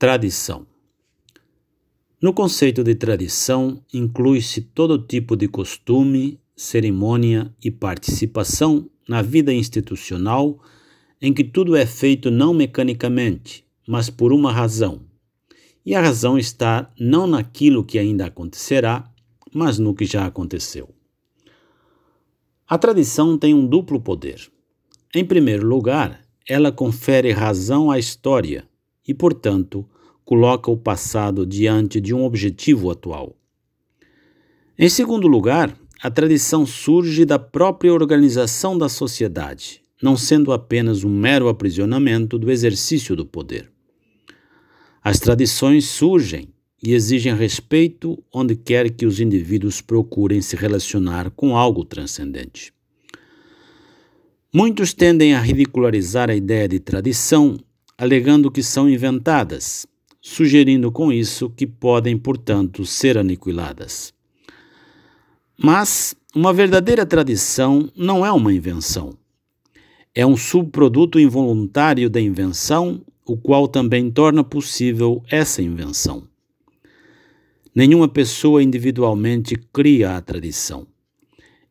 Tradição. No conceito de tradição, inclui-se todo tipo de costume, cerimônia e participação na vida institucional em que tudo é feito não mecanicamente, mas por uma razão. E a razão está não naquilo que ainda acontecerá, mas no que já aconteceu. A tradição tem um duplo poder. Em primeiro lugar, ela confere razão à história e, portanto, coloca o passado diante de um objetivo atual. Em segundo lugar, a tradição surge da própria organização da sociedade, não sendo apenas um mero aprisionamento do exercício do poder. As tradições surgem e exigem respeito onde quer que os indivíduos procurem se relacionar com algo transcendente. Muitos tendem a ridicularizar a ideia de tradição alegando que são inventadas, sugerindo com isso que podem, portanto, ser aniquiladas. Mas uma verdadeira tradição não é uma invenção. É um subproduto involuntário da invenção, o qual também torna possível essa invenção. Nenhuma pessoa individualmente cria a tradição.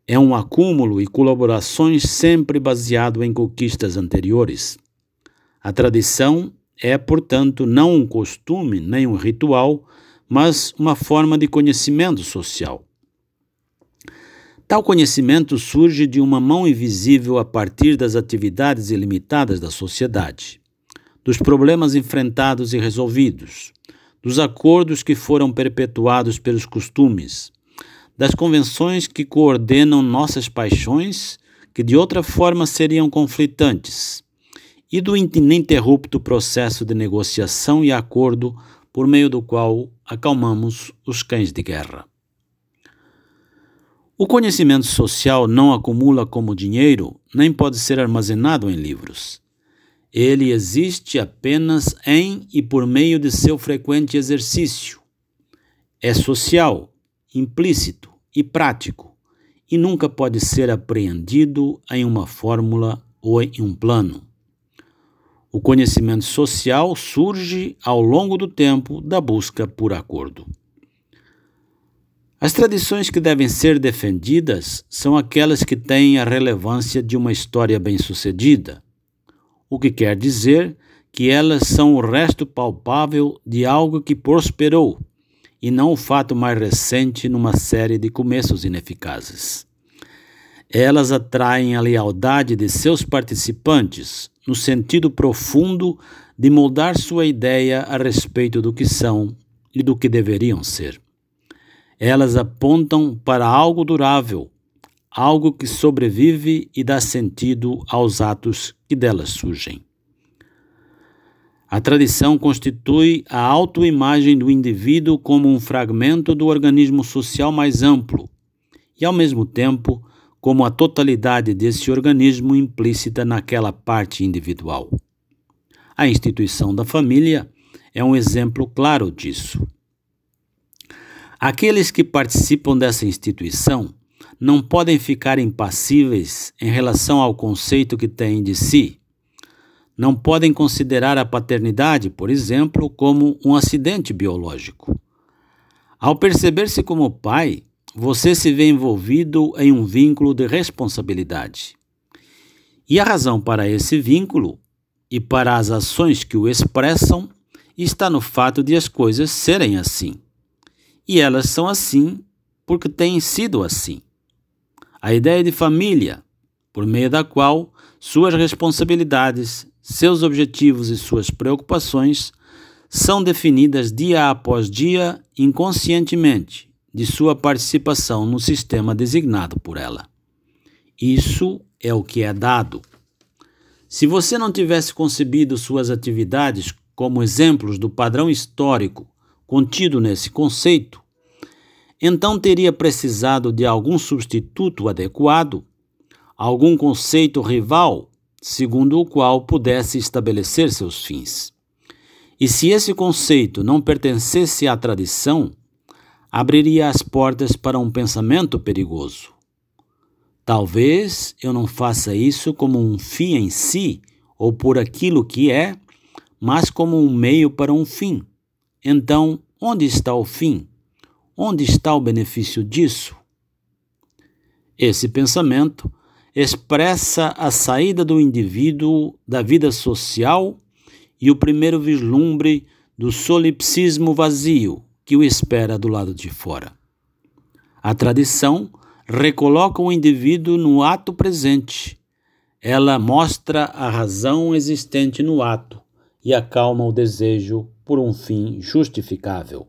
É um acúmulo e colaborações sempre baseado em conquistas anteriores. A tradição é, portanto, não um costume nem um ritual, mas uma forma de conhecimento social. Tal conhecimento surge de uma mão invisível a partir das atividades ilimitadas da sociedade, dos problemas enfrentados e resolvidos, dos acordos que foram perpetuados pelos costumes, das convenções que coordenam nossas paixões que de outra forma seriam conflitantes e do ininterrupto processo de negociação e acordo por meio do qual acalmamos os cães de guerra. O conhecimento social não acumula como dinheiro, nem pode ser armazenado em livros. Ele existe apenas em e por meio de seu frequente exercício. É social, implícito e prático, e nunca pode ser apreendido em uma fórmula ou em um plano. O conhecimento social surge ao longo do tempo da busca por acordo. As tradições que devem ser defendidas são aquelas que têm a relevância de uma história bem-sucedida, o que quer dizer que elas são o resto palpável de algo que prosperou e não o fato mais recente numa série de começos ineficazes. Elas atraem a lealdade de seus participantes, no sentido profundo de moldar sua ideia a respeito do que são e do que deveriam ser. Elas apontam para algo durável, algo que sobrevive e dá sentido aos atos que delas surgem. A tradição constitui a autoimagem do indivíduo como um fragmento do organismo social mais amplo e, ao mesmo tempo, como a totalidade desse organismo implícita naquela parte individual. A instituição da família é um exemplo claro disso. Aqueles que participam dessa instituição não podem ficar impassíveis em relação ao conceito que têm de si. Não podem considerar a paternidade, por exemplo, como um acidente biológico. Ao perceber-se como pai, você se vê envolvido em um vínculo de responsabilidade. E a razão para esse vínculo e para as ações que o expressam está no fato de as coisas serem assim. E elas são assim porque têm sido assim. A ideia de família, por meio da qual suas responsabilidades, seus objetivos e suas preocupações são definidas dia após dia inconscientemente de sua participação no sistema designado por ela. Isso é o que é dado. Se você não tivesse concebido suas atividades como exemplos do padrão histórico contido nesse conceito, então teria precisado de algum substituto adequado, algum conceito rival, segundo o qual pudesse estabelecer seus fins. E se esse conceito não pertencesse à tradição, abriria as portas para um pensamento perigoso. Talvez eu não faça isso como um fim em si ou por aquilo que é, mas como um meio para um fim. Então, onde está o fim? Onde está o benefício disso? Esse pensamento expressa a saída do indivíduo da vida social e o primeiro vislumbre do solipsismo vazio que o espera do lado de fora. A tradição recoloca o indivíduo no ato presente. Ela mostra a razão existente no ato e acalma o desejo por um fim justificável.